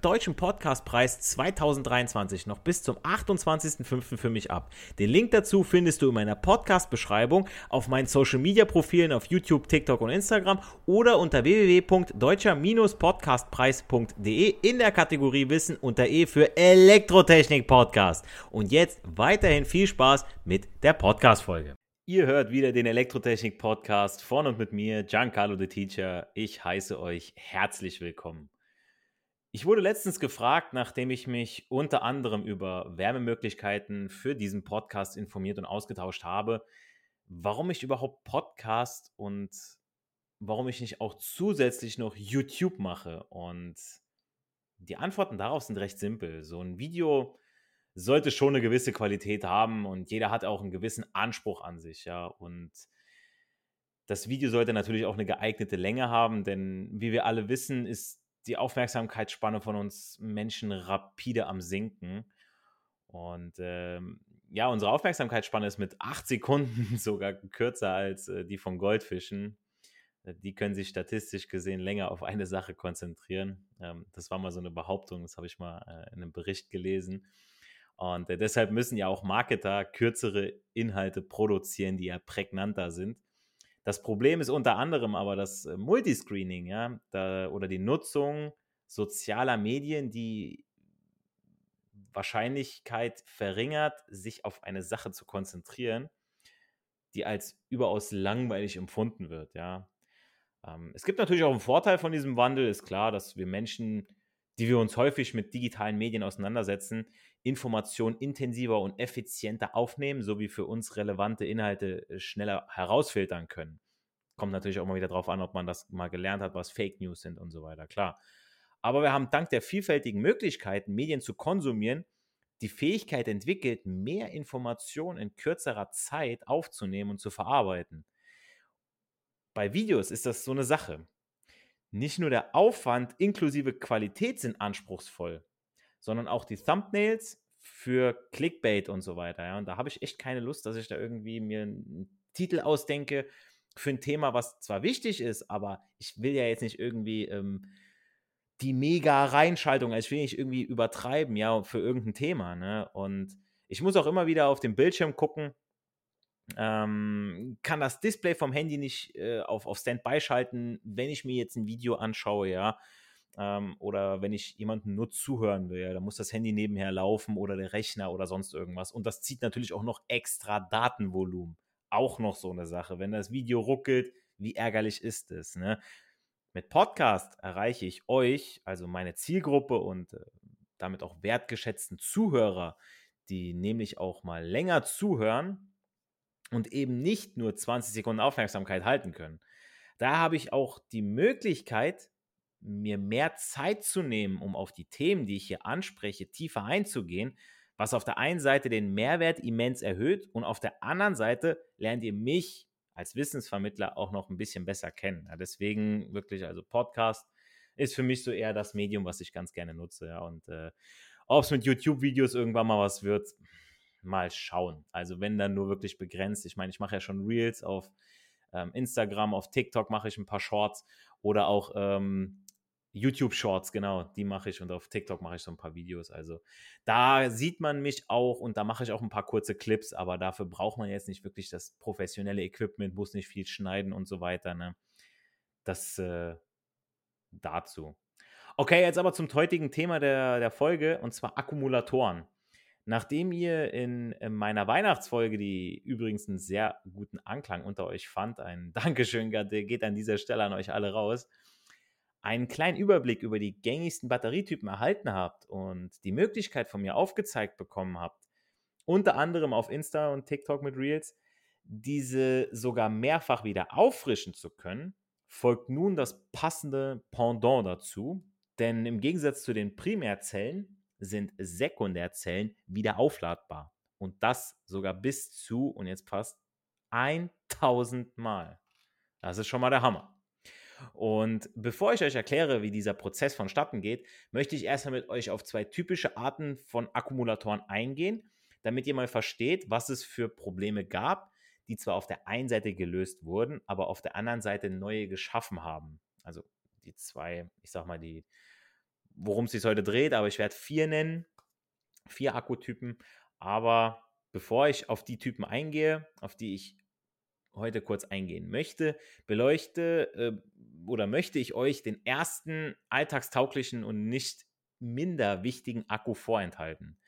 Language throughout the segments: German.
Deutschen Podcastpreis 2023 noch bis zum 28.05. für mich ab. Den Link dazu findest du in meiner Podcast-Beschreibung auf meinen Social-Media-Profilen auf YouTube, TikTok und Instagram oder unter www.deutscher-podcastpreis.de in der Kategorie Wissen unter E für Elektrotechnik Podcast. Und jetzt weiterhin viel Spaß mit der Podcast-Folge. Ihr hört wieder den Elektrotechnik Podcast von und mit mir, Giancarlo the Teacher. Ich heiße euch herzlich willkommen. Ich wurde letztens gefragt, nachdem ich mich unter anderem über Wärmemöglichkeiten für diesen Podcast informiert und ausgetauscht habe, warum ich überhaupt Podcast und warum ich nicht auch zusätzlich noch YouTube mache. Und die Antworten darauf sind recht simpel. So ein Video sollte schon eine gewisse Qualität haben und jeder hat auch einen gewissen Anspruch an sich, ja. Und das Video sollte natürlich auch eine geeignete Länge haben, denn wie wir alle wissen, ist die Aufmerksamkeitsspanne von uns Menschen rapide am Sinken. Und ähm, ja, unsere Aufmerksamkeitsspanne ist mit acht Sekunden sogar kürzer als äh, die von Goldfischen. Äh, die können sich statistisch gesehen länger auf eine Sache konzentrieren. Ähm, das war mal so eine Behauptung, das habe ich mal äh, in einem Bericht gelesen. Und äh, deshalb müssen ja auch Marketer kürzere Inhalte produzieren, die ja prägnanter sind. Das Problem ist unter anderem aber das äh, Multiscreening, ja, da, oder die Nutzung sozialer Medien, die Wahrscheinlichkeit verringert, sich auf eine Sache zu konzentrieren, die als überaus langweilig empfunden wird, ja. Ähm, es gibt natürlich auch einen Vorteil von diesem Wandel, ist klar, dass wir Menschen, die wir uns häufig mit digitalen Medien auseinandersetzen, Informationen intensiver und effizienter aufnehmen, sowie für uns relevante Inhalte äh, schneller herausfiltern können. Kommt natürlich auch mal wieder darauf an, ob man das mal gelernt hat, was Fake News sind und so weiter, klar. Aber wir haben dank der vielfältigen Möglichkeiten, Medien zu konsumieren, die Fähigkeit entwickelt, mehr Informationen in kürzerer Zeit aufzunehmen und zu verarbeiten. Bei Videos ist das so eine Sache. Nicht nur der Aufwand inklusive Qualität sind anspruchsvoll, sondern auch die Thumbnails für Clickbait und so weiter. Ja? Und da habe ich echt keine Lust, dass ich da irgendwie mir einen Titel ausdenke für ein Thema, was zwar wichtig ist, aber ich will ja jetzt nicht irgendwie ähm, die mega Reinschaltung, also ich will nicht irgendwie übertreiben, ja, für irgendein Thema. Ne? Und ich muss auch immer wieder auf den Bildschirm gucken, ähm, kann das Display vom Handy nicht äh, auf, auf Standby schalten, wenn ich mir jetzt ein Video anschaue, ja ähm, oder wenn ich jemandem nur zuhören will, ja, dann muss das Handy nebenher laufen oder der Rechner oder sonst irgendwas. Und das zieht natürlich auch noch extra Datenvolumen. Auch noch so eine Sache. Wenn das Video ruckelt, wie ärgerlich ist es? Ne? Mit Podcast erreiche ich euch, also meine Zielgruppe und äh, damit auch wertgeschätzten Zuhörer, die nämlich auch mal länger zuhören und eben nicht nur 20 Sekunden Aufmerksamkeit halten können. Da habe ich auch die Möglichkeit, mir mehr Zeit zu nehmen, um auf die Themen, die ich hier anspreche, tiefer einzugehen, was auf der einen Seite den Mehrwert immens erhöht und auf der anderen Seite lernt ihr mich als Wissensvermittler auch noch ein bisschen besser kennen. Ja, deswegen wirklich, also Podcast ist für mich so eher das Medium, was ich ganz gerne nutze. Ja, und äh, ob es mit YouTube-Videos irgendwann mal was wird, mal schauen. Also wenn dann nur wirklich begrenzt. Ich meine, ich mache ja schon Reels auf ähm, Instagram, auf TikTok mache ich ein paar Shorts oder auch ähm, YouTube Shorts, genau, die mache ich und auf TikTok mache ich so ein paar Videos. Also da sieht man mich auch und da mache ich auch ein paar kurze Clips, aber dafür braucht man jetzt nicht wirklich das professionelle Equipment, muss nicht viel schneiden und so weiter. Ne? Das äh, dazu. Okay, jetzt aber zum heutigen Thema der, der Folge und zwar Akkumulatoren. Nachdem ihr in, in, meiner Weihnachtsfolge, die übrigens einen sehr guten Anklang unter euch fand, ein Dankeschön geht an dieser Stelle an euch alle raus, einen kleinen Überblick über die gängigsten Batterietypen erhalten habt und die Möglichkeit von mir aufgezeigt bekommen habt, unter anderem auf Insta und TikTok mit Reels, diese sogar mehrfach wieder auffrischen zu können, folgt nun das passende Pendant dazu. Denn im Gegensatz zu den Primärzellen sind Sekundärzellen wieder aufladbar. Und das sogar bis zu, und jetzt passt, 1000 Mal. Das ist schon mal der Hammer. Und bevor ich euch erkläre, wie dieser Prozess vonstatten geht, möchte ich erstmal mit euch auf zwei typische Arten von Akkumulatoren eingehen, damit ihr mal versteht, was es für Probleme gab, die zwar auf der einen Seite gelöst wurden, aber auf der anderen Seite neue geschaffen haben. Also die zwei, ich sag mal, die, worum es sich heute dreht, aber ich werde vier nennen, vier Akkutypen. Aber bevor ich auf die Typen eingehe, auf die ich heute kurz eingehen möchte, beleuchte äh, oder möchte ich euch den ersten alltagstauglichen und nicht minder wichtigen Akku vorenthalten.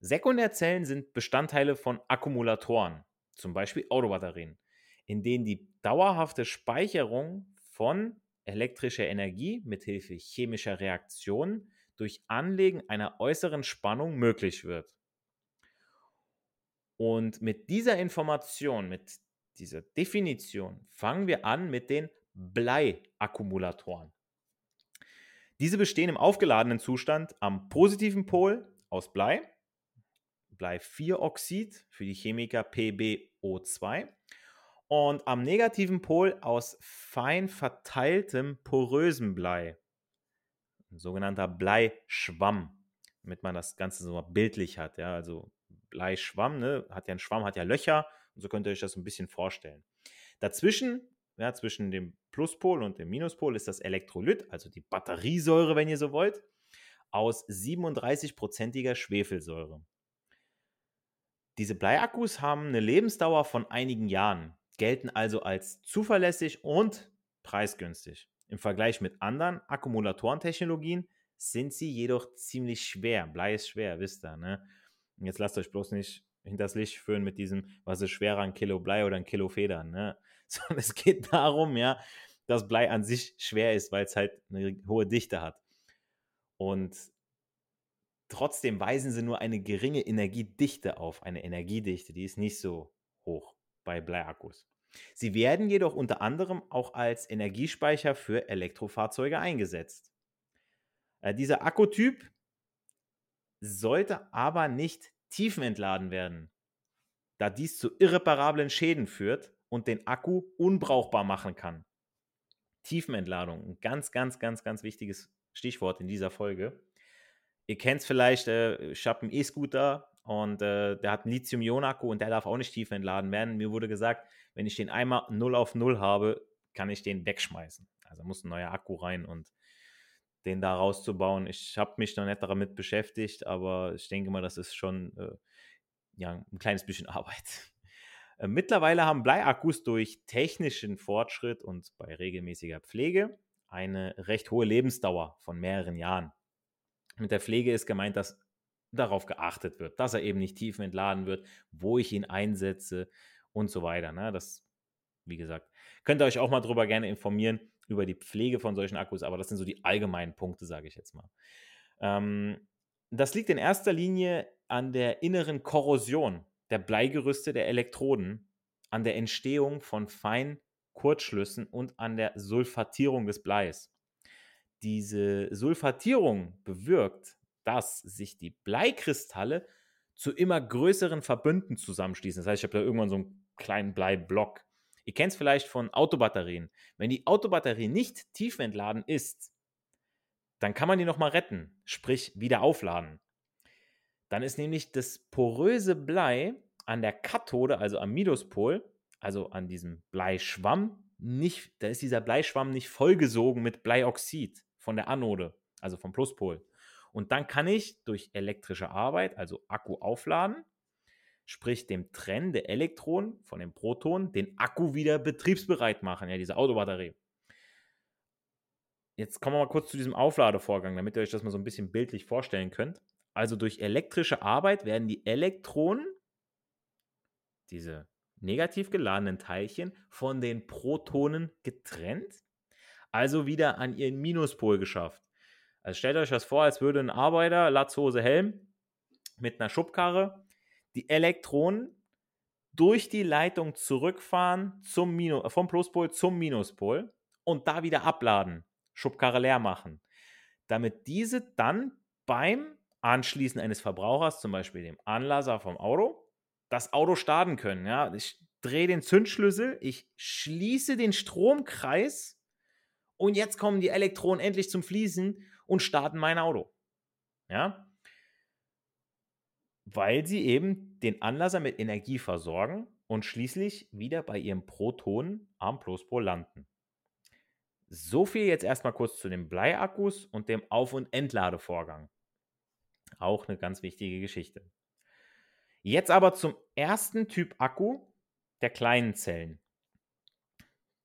Sekundärzellen sind Bestandteile von Akkumulatoren, zum Beispiel Autobatterien, in denen die dauerhafte Speicherung von elektrischer Energie mithilfe chemischer Reaktionen durch Anlegen einer äußeren Spannung möglich wird. Und mit dieser Information, mit dieser Definition fangen wir an mit den Bleiakkumulatoren. Diese bestehen im aufgeladenen Zustand am positiven Pol aus Blei, Blei-4-Oxid für die Chemiker PbO2 und am negativen Pol aus fein verteiltem porösem Blei, ein sogenannter Bleischwamm, damit man das Ganze so bildlich hat. Ja, also Bleischwamm, ne, hat ja ein Schwamm, hat ja Löcher und so könnt ihr euch das ein bisschen vorstellen. Dazwischen, ja, zwischen dem Pluspol und dem Minuspol ist das Elektrolyt, also die Batteriesäure, wenn ihr so wollt, aus 37-prozentiger Schwefelsäure. Diese Bleiakkus haben eine Lebensdauer von einigen Jahren, gelten also als zuverlässig und preisgünstig. Im Vergleich mit anderen Akkumulatorentechnologien sind sie jedoch ziemlich schwer. Blei ist schwer, wisst ihr. Ne? Jetzt lasst euch bloß nicht hinters Licht führen mit diesem, was ist schwerer, ein Kilo Blei oder ein Kilo Federn, ne? Sondern es geht darum, ja, dass Blei an sich schwer ist, weil es halt eine hohe Dichte hat. Und trotzdem weisen sie nur eine geringe Energiedichte auf, eine Energiedichte, die ist nicht so hoch bei Bleiakkus. Sie werden jedoch unter anderem auch als Energiespeicher für Elektrofahrzeuge eingesetzt. Äh, dieser Akkutyp sollte aber nicht tiefenentladen werden, da dies zu irreparablen Schäden führt und den Akku unbrauchbar machen kann. Tiefenentladung, ein ganz, ganz, ganz, ganz wichtiges Stichwort in dieser Folge. Ihr kennt es vielleicht, äh, ich habe einen E-Scooter und äh, der hat einen Lithium-Ionen-Akku und der darf auch nicht tief entladen werden. Mir wurde gesagt, wenn ich den einmal 0 auf 0 habe, kann ich den wegschmeißen. Also muss ein neuer Akku rein und den da rauszubauen. Ich habe mich noch nicht damit beschäftigt, aber ich denke mal, das ist schon äh, ja, ein kleines bisschen Arbeit. Äh, mittlerweile haben Bleiakkus durch technischen Fortschritt und bei regelmäßiger Pflege eine recht hohe Lebensdauer von mehreren Jahren. Mit der Pflege ist gemeint, dass darauf geachtet wird, dass er eben nicht tief entladen wird, wo ich ihn einsetze und so weiter. Ne? Das, wie gesagt, könnt ihr euch auch mal darüber gerne informieren über die Pflege von solchen Akkus, aber das sind so die allgemeinen Punkte, sage ich jetzt mal. Ähm, das liegt in erster Linie an der inneren Korrosion der Bleigerüste der Elektroden, an der Entstehung von feinen Kurzschlüssen und an der Sulfatierung des Bleis. Diese Sulfatierung bewirkt, dass sich die Bleikristalle zu immer größeren Verbünden zusammenschließen. Das heißt, ich habe da irgendwann so einen kleinen Bleiblock. Ihr kennt es vielleicht von Autobatterien. Wenn die Autobatterie nicht tiefentladen ist, dann kann man die nochmal retten, sprich wieder aufladen. Dann ist nämlich das poröse Blei an der Kathode, also am Minuspol, also an diesem Bleischwamm, nicht, da ist dieser Bleischwamm nicht vollgesogen mit Bleioxid von der Anode, also vom Pluspol. Und dann kann ich durch elektrische Arbeit, also Akku aufladen, sprich dem Trennen der Elektronen von den Protonen, den Akku wieder betriebsbereit machen, ja, diese Autobatterie. Jetzt kommen wir mal kurz zu diesem Aufladevorgang, damit ihr euch das mal so ein bisschen bildlich vorstellen könnt. Also durch elektrische Arbeit werden die Elektronen, diese negativ geladenen Teilchen, von den Protonen getrennt, also wieder an ihren Minuspol geschafft. Also stellt euch das vor, als würde ein Arbeiter, Latzhose, Helm, mit einer Schubkarre die Elektronen durch die Leitung zurückfahren zum Minus, vom Pluspol zum Minuspol und da wieder abladen, Schubkarre leer machen. damit diese dann beim Anschließen eines Verbrauchers, zum Beispiel dem Anlasser vom Auto, das Auto starten können. Ja? Ich drehe den Zündschlüssel, ich schließe den Stromkreis und jetzt kommen die Elektronen endlich zum Fließen und starten mein Auto. Ja? Weil sie eben den Anlasser mit Energie versorgen und schließlich wieder bei ihrem Proton am Pluspol landen. So viel jetzt erstmal kurz zu den Bleiakkus und dem Auf- und Entladevorgang. Auch eine ganz wichtige Geschichte. Jetzt aber zum ersten Typ Akku der kleinen Zellen.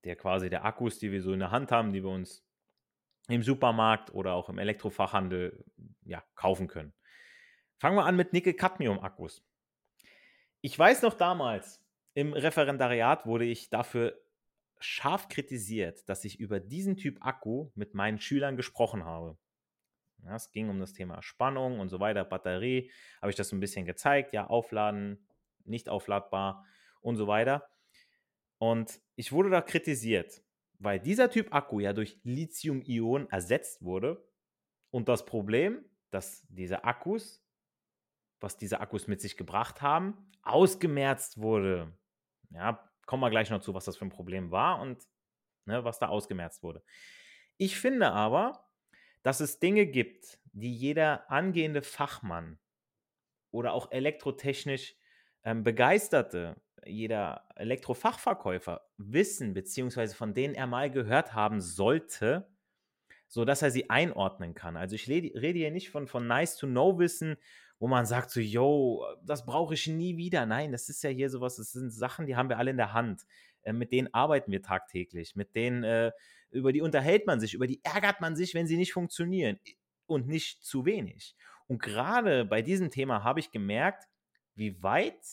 Der quasi der Akkus, die wir so in der Hand haben, die wir uns im Supermarkt oder auch im Elektrofachhandel ja, kaufen können. Fangen wir an mit Nickel-Cadmium-Akkus. Ich weiß noch damals, im Referendariat wurde ich dafür scharf kritisiert, dass ich über diesen Typ Akku mit meinen Schülern gesprochen habe. Ja, es ging um das Thema Spannung und so weiter, Batterie, habe ich das so ein bisschen gezeigt, ja, aufladen, nicht aufladbar und so weiter. Und ich wurde da kritisiert, weil dieser Typ Akku ja durch Lithium-Ionen ersetzt wurde. Und das Problem, dass diese Akkus, was diese Akkus mit sich gebracht haben, ausgemerzt wurde. Ja, kommen wir gleich noch zu, was das für ein Problem war und ne, was da ausgemerzt wurde. Ich finde aber, dass es Dinge gibt, die jeder angehende Fachmann oder auch elektrotechnisch ähm, Begeisterte, jeder Elektrofachverkäufer wissen, beziehungsweise von denen er mal gehört haben sollte, sodass er sie einordnen kann. Also ich rede hier nicht von, von Nice-to-Know-Wissen, wo man sagt so, yo, das brauche ich nie wieder. Nein, das ist ja hier sowas, das sind Sachen, die haben wir alle in der Hand. Äh, mit denen arbeiten wir tagtäglich, mit denen, äh, über die unterhält man sich, über die ärgert man sich, wenn sie nicht funktionieren und nicht zu wenig. Und gerade bei diesem Thema habe ich gemerkt, wie weit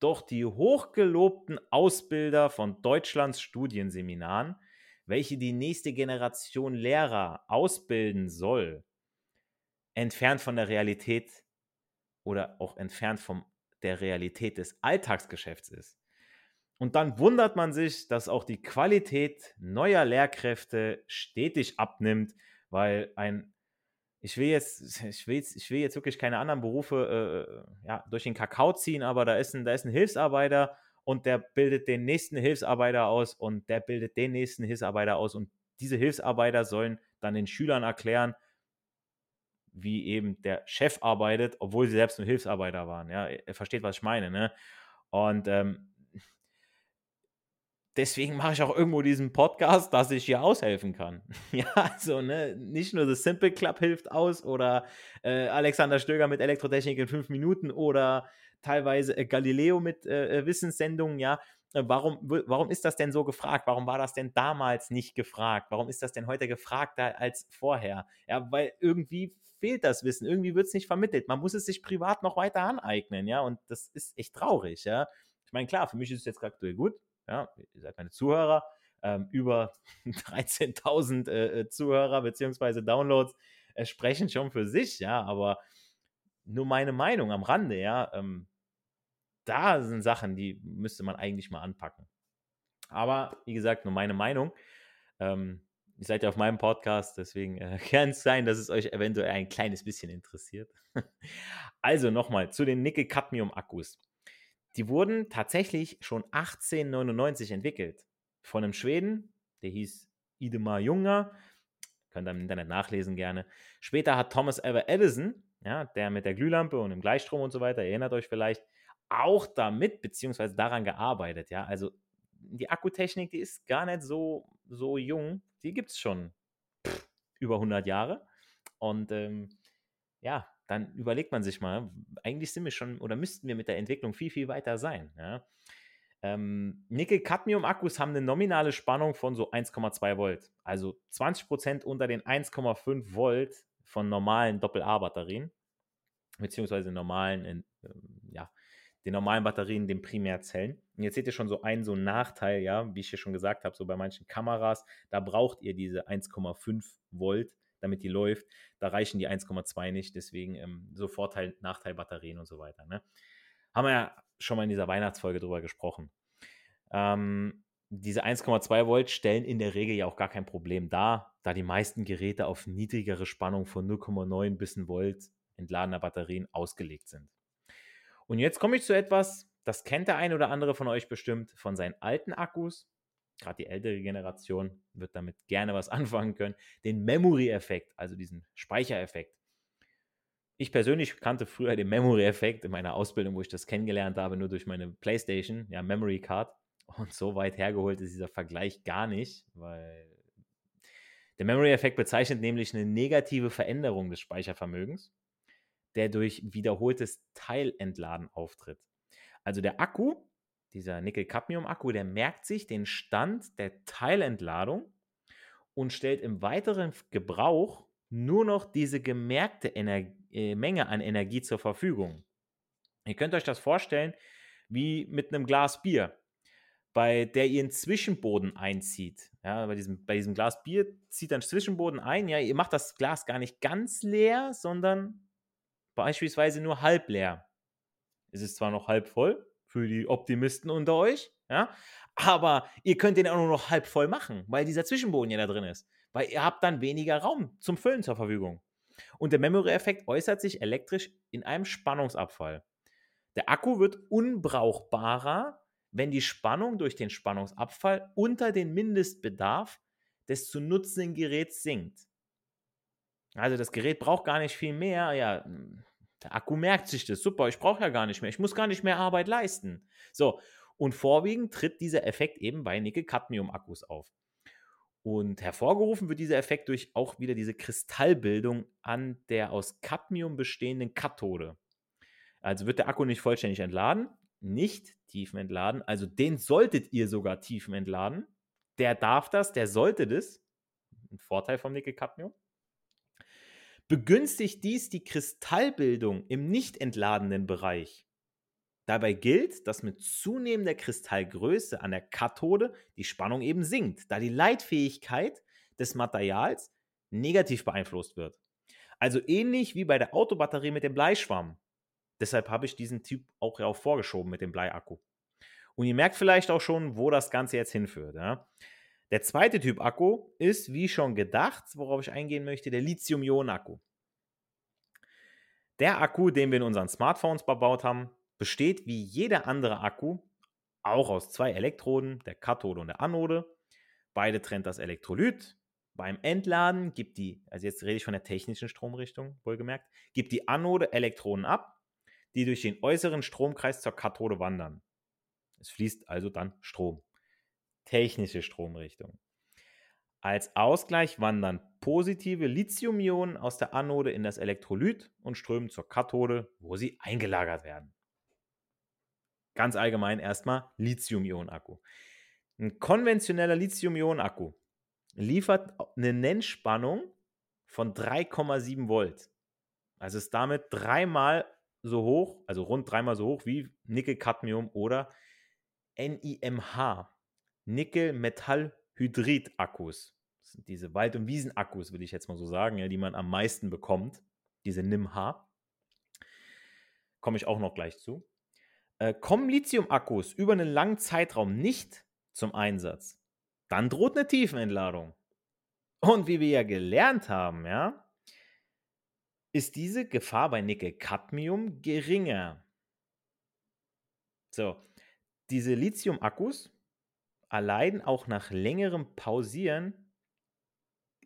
doch die hochgelobten Ausbilder von Deutschlands Studienseminaren, welche die nächste Generation Lehrer ausbilden soll, entfernt von der Realität oder auch entfernt von der Realität des Alltagsgeschäfts ist. Und dann wundert man sich, dass auch die Qualität neuer Lehrkräfte stetig abnimmt, weil ein, ich will jetzt, ich will jetzt, ich will jetzt wirklich keine anderen Berufe äh, ja, durch den Kakao ziehen, aber da ist, ein, da ist ein Hilfsarbeiter und der bildet den nächsten Hilfsarbeiter aus und der bildet den nächsten Hilfsarbeiter aus und diese Hilfsarbeiter sollen dann den Schülern erklären, wie eben der Chef arbeitet, obwohl sie selbst nur Hilfsarbeiter waren. Ja, er versteht, was ich meine. Ne? Und ähm, deswegen mache ich auch irgendwo diesen Podcast, dass ich hier aushelfen kann. ja, also ne, nicht nur das Simple Club hilft aus oder äh, Alexander Stöger mit Elektrotechnik in fünf Minuten oder teilweise äh, Galileo mit äh, äh Wissenssendungen, ja. Äh, warum, warum ist das denn so gefragt? Warum war das denn damals nicht gefragt? Warum ist das denn heute gefragter als vorher? Ja, weil irgendwie fehlt das Wissen, irgendwie wird es nicht vermittelt. Man muss es sich privat noch weiter aneignen, ja, und das ist echt traurig, ja. Ich meine, klar, für mich ist es jetzt aktuell gut, ja, ihr seid meine Zuhörer, ähm, über 13.000 äh, äh, Zuhörer bzw. Downloads äh, sprechen schon für sich, ja, aber nur meine Meinung am Rande, ja, ähm, da sind Sachen, die müsste man eigentlich mal anpacken. Aber wie gesagt, nur meine Meinung. Ähm, ihr seid ja auf meinem Podcast, deswegen äh, kann es sein, dass es euch eventuell ein kleines bisschen interessiert. also nochmal zu den Nickel-Cadmium-Akkus. Die wurden tatsächlich schon 1899 entwickelt von einem Schweden, der hieß Idemar Junger. Könnt ihr im Internet nachlesen gerne. Später hat Thomas Ever Edison, ja, der mit der Glühlampe und dem Gleichstrom und so weiter, erinnert euch vielleicht, auch damit beziehungsweise daran gearbeitet. Ja, also die Akkutechnik, die ist gar nicht so, so jung. Die gibt es schon pff, über 100 Jahre. Und ähm, ja, dann überlegt man sich mal, eigentlich sind wir schon oder müssten wir mit der Entwicklung viel, viel weiter sein. Ja? Ähm, Nickel-Cadmium-Akkus haben eine nominale Spannung von so 1,2 Volt. Also 20% unter den 1,5 Volt von normalen Doppel-A-Batterien, beziehungsweise normalen, äh, ja, den normalen Batterien, den Primärzellen. Und jetzt seht ihr schon so einen so Nachteil, ja, wie ich hier schon gesagt habe, so bei manchen Kameras, da braucht ihr diese 1,5 Volt damit die läuft. Da reichen die 1,2 nicht, deswegen ähm, so Vorteil, Nachteil Batterien und so weiter. Ne? Haben wir ja schon mal in dieser Weihnachtsfolge drüber gesprochen. Ähm, diese 1,2 Volt stellen in der Regel ja auch gar kein Problem dar, da die meisten Geräte auf niedrigere Spannung von 0,9 bis 1 Volt entladener Batterien ausgelegt sind. Und jetzt komme ich zu etwas, das kennt der ein oder andere von euch bestimmt von seinen alten Akkus. Gerade die ältere Generation wird damit gerne was anfangen können. Den Memory-Effekt, also diesen Speichereffekt. Ich persönlich kannte früher den Memory-Effekt in meiner Ausbildung, wo ich das kennengelernt habe, nur durch meine PlayStation, ja, Memory Card. Und so weit hergeholt ist dieser Vergleich gar nicht, weil der Memory-Effekt bezeichnet nämlich eine negative Veränderung des Speichervermögens, der durch wiederholtes Teilentladen auftritt. Also der Akku, dieser Nickel-Cadmium-Akku, der merkt sich den Stand der Teilentladung und stellt im weiteren Gebrauch nur noch diese gemerkte Ener äh, Menge an Energie zur Verfügung. Ihr könnt euch das vorstellen wie mit einem Glas Bier bei der ihr einen Zwischenboden einzieht. Ja, bei diesem, bei diesem Glas Bier zieht dann Zwischenboden ein. Ja, ihr macht das Glas gar nicht ganz leer, sondern beispielsweise nur halb leer. Es ist zwar noch halb voll für die Optimisten unter euch, ja, aber ihr könnt den auch nur noch halb voll machen, weil dieser Zwischenboden ja da drin ist. Weil ihr habt dann weniger Raum zum Füllen zur Verfügung. Und der Memory-Effekt äußert sich elektrisch in einem Spannungsabfall. Der Akku wird unbrauchbarer, wenn die Spannung durch den Spannungsabfall unter den Mindestbedarf des zu nutzenden Geräts sinkt. Also das Gerät braucht gar nicht viel mehr. Ja, der Akku merkt sich das. Super, ich brauche ja gar nicht mehr. Ich muss gar nicht mehr Arbeit leisten. So, und vorwiegend tritt dieser Effekt eben bei Nickel-Cadmium-Akkus auf. Und hervorgerufen wird dieser Effekt durch auch wieder diese Kristallbildung an der aus Cadmium bestehenden Kathode. Also wird der Akku nicht vollständig entladen, nicht tiefenentladen. Also den solltet ihr sogar tiefenentladen. Der darf das, der sollte das. Ein Vorteil vom Nickel-Cadmium. Begünstigt dies die Kristallbildung im nicht entladenen Bereich. Dabei gilt, dass mit zunehmender Kristallgröße an der Kathode die Spannung eben sinkt, da die Leitfähigkeit des Materials negativ beeinflusst wird. Also ähnlich wie bei der Autobatterie mit dem Bleischwamm. Deshalb habe ich diesen Typ auch, vorgeschoben mit dem Bleiakku. Und ihr merkt vielleicht auch schon, wo das Ganze jetzt hinführt. Ja? Der zweite Typ Akku ist, wie schon gedacht, worauf ich eingehen möchte, der Lithium-Ionen-Akku. Der Akku, den wir in unseren Smartphones verbaut haben, besteht wie jeder andere Akku auch aus zwei Elektroden, der Kathode und der Anode. Beide trennt das Elektrolyt. Beim Entladen gibt die, also jetzt rede ich von der technischen Stromrichtung, wohlgemerkt, gibt die Anode Elektronen ab die durch den äußeren Stromkreis zur Kathode wandern. Es fließt also dann Strom. Technische Stromrichtung. Als Ausgleich wandern positive Lithium-Ionen aus der Anode in das Elektrolyt und strömen zur Kathode, wo sie eingelagert werden. Ganz allgemein erstmal Lithium-Ionen-Akku. Ein konventioneller Lithium-Ionen-Akku liefert eine Nennspannung von 3,7 Volt. Also ist damit dreimal so hoch, also rund dreimal so hoch wie Nickel-Cadmium oder NIMH, Nickel-Metallhydrid-Akkus. Das sind diese Wald- und Wiesen-Akkus, würde ich jetzt mal so sagen, ja, die man am meisten bekommt. Diese NIMH. Komme ich auch noch gleich zu. Äh, kommen Lithium-Akkus über einen langen Zeitraum nicht zum Einsatz, dann droht eine Tiefenentladung. Und wie wir ja gelernt haben, ja, ist diese Gefahr bei Nickel-Cadmium geringer. So, diese Lithium-Akkus erleiden auch nach längerem Pausieren,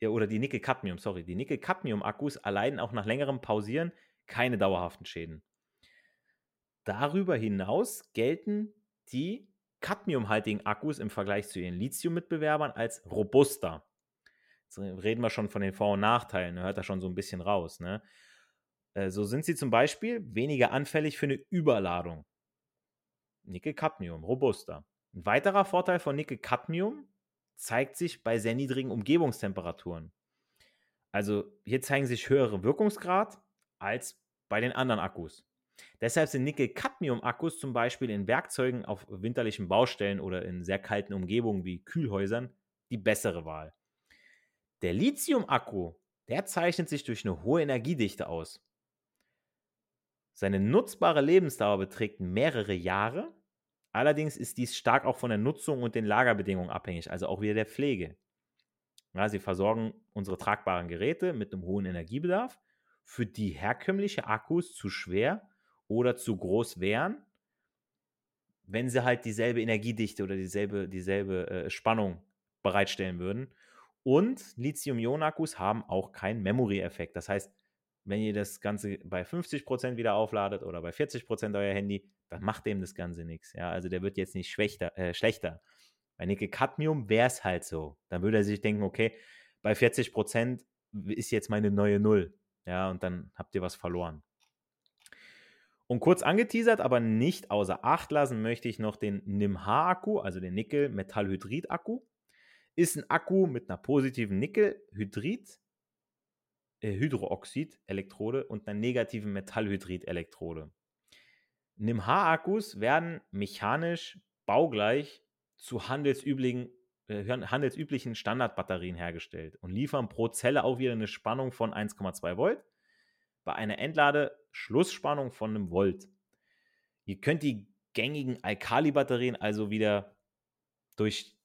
ja, oder die Nickel-Cadmium, sorry, die Nickel-Cadmium-Akkus erleiden auch nach längerem Pausieren keine dauerhaften Schäden. Darüber hinaus gelten die cadmiumhaltigen Akkus im Vergleich zu ihren Lithium-Mitbewerbern als robuster. Jetzt reden wir schon von den Vor- und Nachteilen, hört da schon so ein bisschen raus. Ne? Äh, so sind sie zum Beispiel weniger anfällig für eine Überladung. Nickel-Cadmium, robuster. Ein weiterer Vorteil von Nickel-Cadmium zeigt sich bei sehr niedrigen Umgebungstemperaturen. Also hier zeigen sich höhere Wirkungsgrad als bei den anderen Akkus. Deshalb sind Nickel-Cadmium-Akkus zum Beispiel in Werkzeugen auf winterlichen Baustellen oder in sehr kalten Umgebungen wie Kühlhäusern die bessere Wahl. Der Lithium-Akku, der zeichnet sich durch eine hohe Energiedichte aus. Seine nutzbare Lebensdauer beträgt mehrere Jahre, Allerdings ist dies stark auch von der Nutzung und den Lagerbedingungen abhängig, also auch wieder der Pflege. Ja, sie versorgen unsere tragbaren Geräte mit einem hohen Energiebedarf, für die herkömmliche Akkus zu schwer oder zu groß wären, wenn sie halt dieselbe Energiedichte oder dieselbe, dieselbe äh, Spannung bereitstellen würden. Und Lithium-Ionen-Akkus haben auch keinen Memory-Effekt. Das heißt, wenn ihr das Ganze bei 50% wieder aufladet oder bei 40% euer Handy, dann macht dem das Ganze nichts. Ja, also der wird jetzt nicht schwächter, äh, schlechter. Bei Nickel-Cadmium wäre es halt so. Dann würde er sich denken, okay, bei 40% ist jetzt meine neue Null. Ja, und dann habt ihr was verloren. Und kurz angeteasert, aber nicht außer Acht lassen möchte ich noch den NIMH-Akku, also den Nickel-Metallhydrid-Akku. Ist ein Akku mit einer positiven Nickel-Hydrid äh, Hydrooxid-Elektrode und einer negativen Metallhydrid-Elektrode. NIMH-Akkus werden mechanisch baugleich zu handelsüblichen, äh, handelsüblichen Standardbatterien hergestellt und liefern pro Zelle auch wieder eine Spannung von 1,2 Volt bei einer Entladeschlussspannung von einem Volt. Ihr könnt die gängigen Alkali-Batterien also wieder durch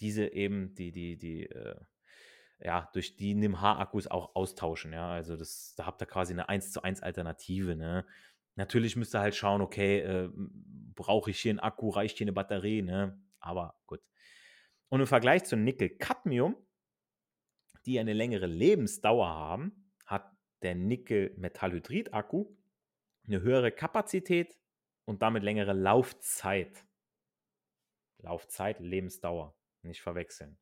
diese eben die, die, die äh, ja, durch die NIM-H-Akkus auch austauschen. Ja, also das, da habt ihr quasi eine 1 zu 1 Alternative. Ne? Natürlich müsst ihr halt schauen, okay, äh, brauche ich hier einen Akku, reicht hier eine Batterie, ne? Aber gut. Und im Vergleich zu Nickel-Cadmium, die eine längere Lebensdauer haben, hat der Nickel-Metallhydrid-Akku eine höhere Kapazität und damit längere Laufzeit. Laufzeit, Lebensdauer, nicht verwechseln.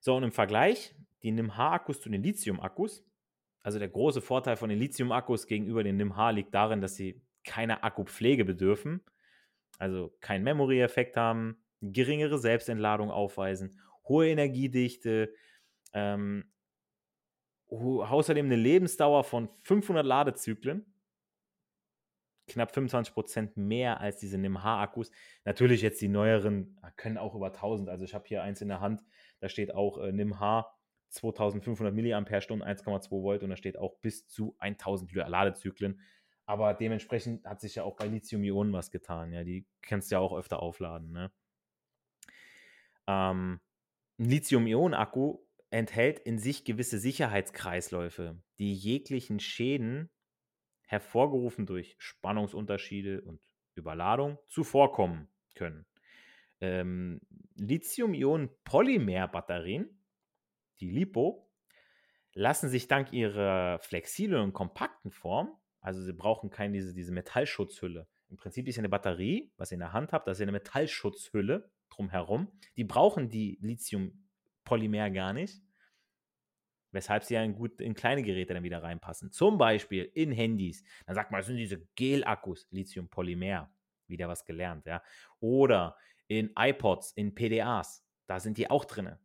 So, und im Vergleich, die NIM-H-Akkus zu den Lithium-Akkus, also der große Vorteil von den Lithium-Akkus gegenüber den NIM-H liegt darin, dass sie keine Akkupflege bedürfen, also keinen Memory-Effekt haben, geringere Selbstentladung aufweisen, hohe Energiedichte, ähm, außerdem eine Lebensdauer von 500 Ladezyklen, knapp 25% mehr als diese NIM-H-Akkus. Natürlich jetzt die neueren können auch über 1000, also ich habe hier eins in der Hand, da steht auch äh, NIM-H 2500 mAh, 1,2 Volt und da steht auch bis zu 1000 Ladezyklen. Aber dementsprechend hat sich ja auch bei Lithium-Ionen was getan. Ja, die kannst du ja auch öfter aufladen. Ne? Ähm, ein Lithium-Ionen-Akku enthält in sich gewisse Sicherheitskreisläufe, die jeglichen Schäden, hervorgerufen durch Spannungsunterschiede und Überladung, zuvorkommen können. Ähm, Lithium-Ionen-Polymer-Batterien die LiPo, lassen sich dank ihrer flexiblen und kompakten Form, also sie brauchen keine diese, diese Metallschutzhülle. Im Prinzip ist ja eine Batterie, was ihr in der Hand habt, das ist ja eine Metallschutzhülle drumherum. Die brauchen die Lithium-Polymer gar nicht, weshalb sie ja in, gut, in kleine Geräte dann wieder reinpassen. Zum Beispiel in Handys. Dann sagt man, das sind diese Gel-Akkus, Lithium-Polymer. Wieder was gelernt, ja. Oder in iPods, in PDAs, da sind die auch drin.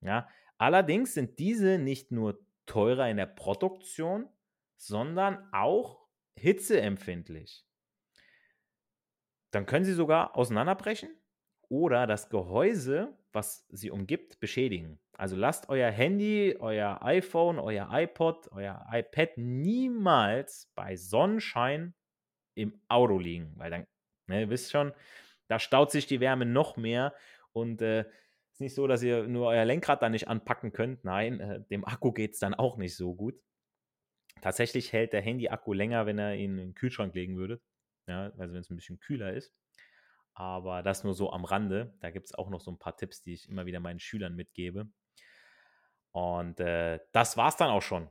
Ja, Allerdings sind diese nicht nur teurer in der Produktion, sondern auch hitzeempfindlich. Dann können sie sogar auseinanderbrechen oder das Gehäuse, was sie umgibt, beschädigen. Also lasst euer Handy, euer iPhone, euer iPod, euer iPad niemals bei Sonnenschein im Auto liegen, weil dann, ne, ihr wisst schon, da staut sich die Wärme noch mehr und äh, ist nicht so, dass ihr nur euer Lenkrad da nicht anpacken könnt. Nein, äh, dem Akku geht es dann auch nicht so gut. Tatsächlich hält der Handy-Akku länger, wenn er ihn in den Kühlschrank legen würde. Ja, also wenn es ein bisschen kühler ist. Aber das nur so am Rande. Da gibt es auch noch so ein paar Tipps, die ich immer wieder meinen Schülern mitgebe. Und äh, das war es dann auch schon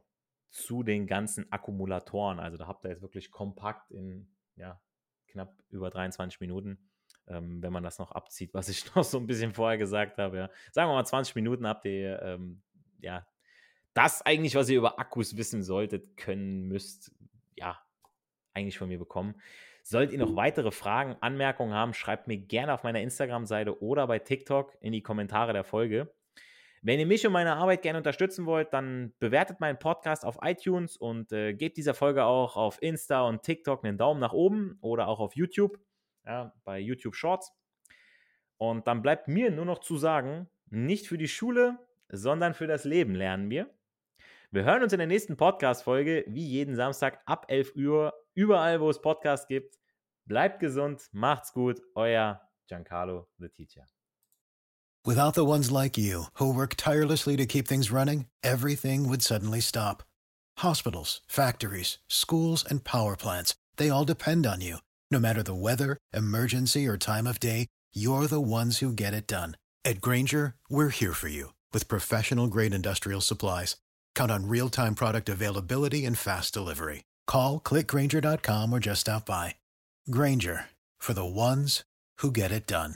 zu den ganzen Akkumulatoren. Also da habt ihr jetzt wirklich kompakt in ja, knapp über 23 Minuten ähm, wenn man das noch abzieht, was ich noch so ein bisschen vorher gesagt habe. Ja. Sagen wir mal 20 Minuten habt ihr ähm, ja das eigentlich, was ihr über Akkus wissen solltet, können müsst, ja, eigentlich von mir bekommen. Sollt ihr noch weitere Fragen, Anmerkungen haben, schreibt mir gerne auf meiner Instagram-Seite oder bei TikTok in die Kommentare der Folge. Wenn ihr mich und meine Arbeit gerne unterstützen wollt, dann bewertet meinen Podcast auf iTunes und äh, gebt dieser Folge auch auf Insta und TikTok einen Daumen nach oben oder auch auf YouTube ja, bei YouTube Shorts. Und dann bleibt mir nur noch zu sagen, nicht für die Schule, sondern für das Leben lernen wir. Wir hören uns in der nächsten Podcast-Folge, wie jeden Samstag ab 11 Uhr, überall, wo es Podcasts gibt. Bleibt gesund, macht's gut, euer Giancarlo the Teacher. Without the ones like you, who work tirelessly to keep things running, everything would suddenly stop. Hospitals, factories, schools, and power plants, they all depend on you. No matter the weather, emergency, or time of day, you're the ones who get it done. At Granger, we're here for you with professional grade industrial supplies. Count on real time product availability and fast delivery. Call clickgranger.com or just stop by. Granger for the ones who get it done.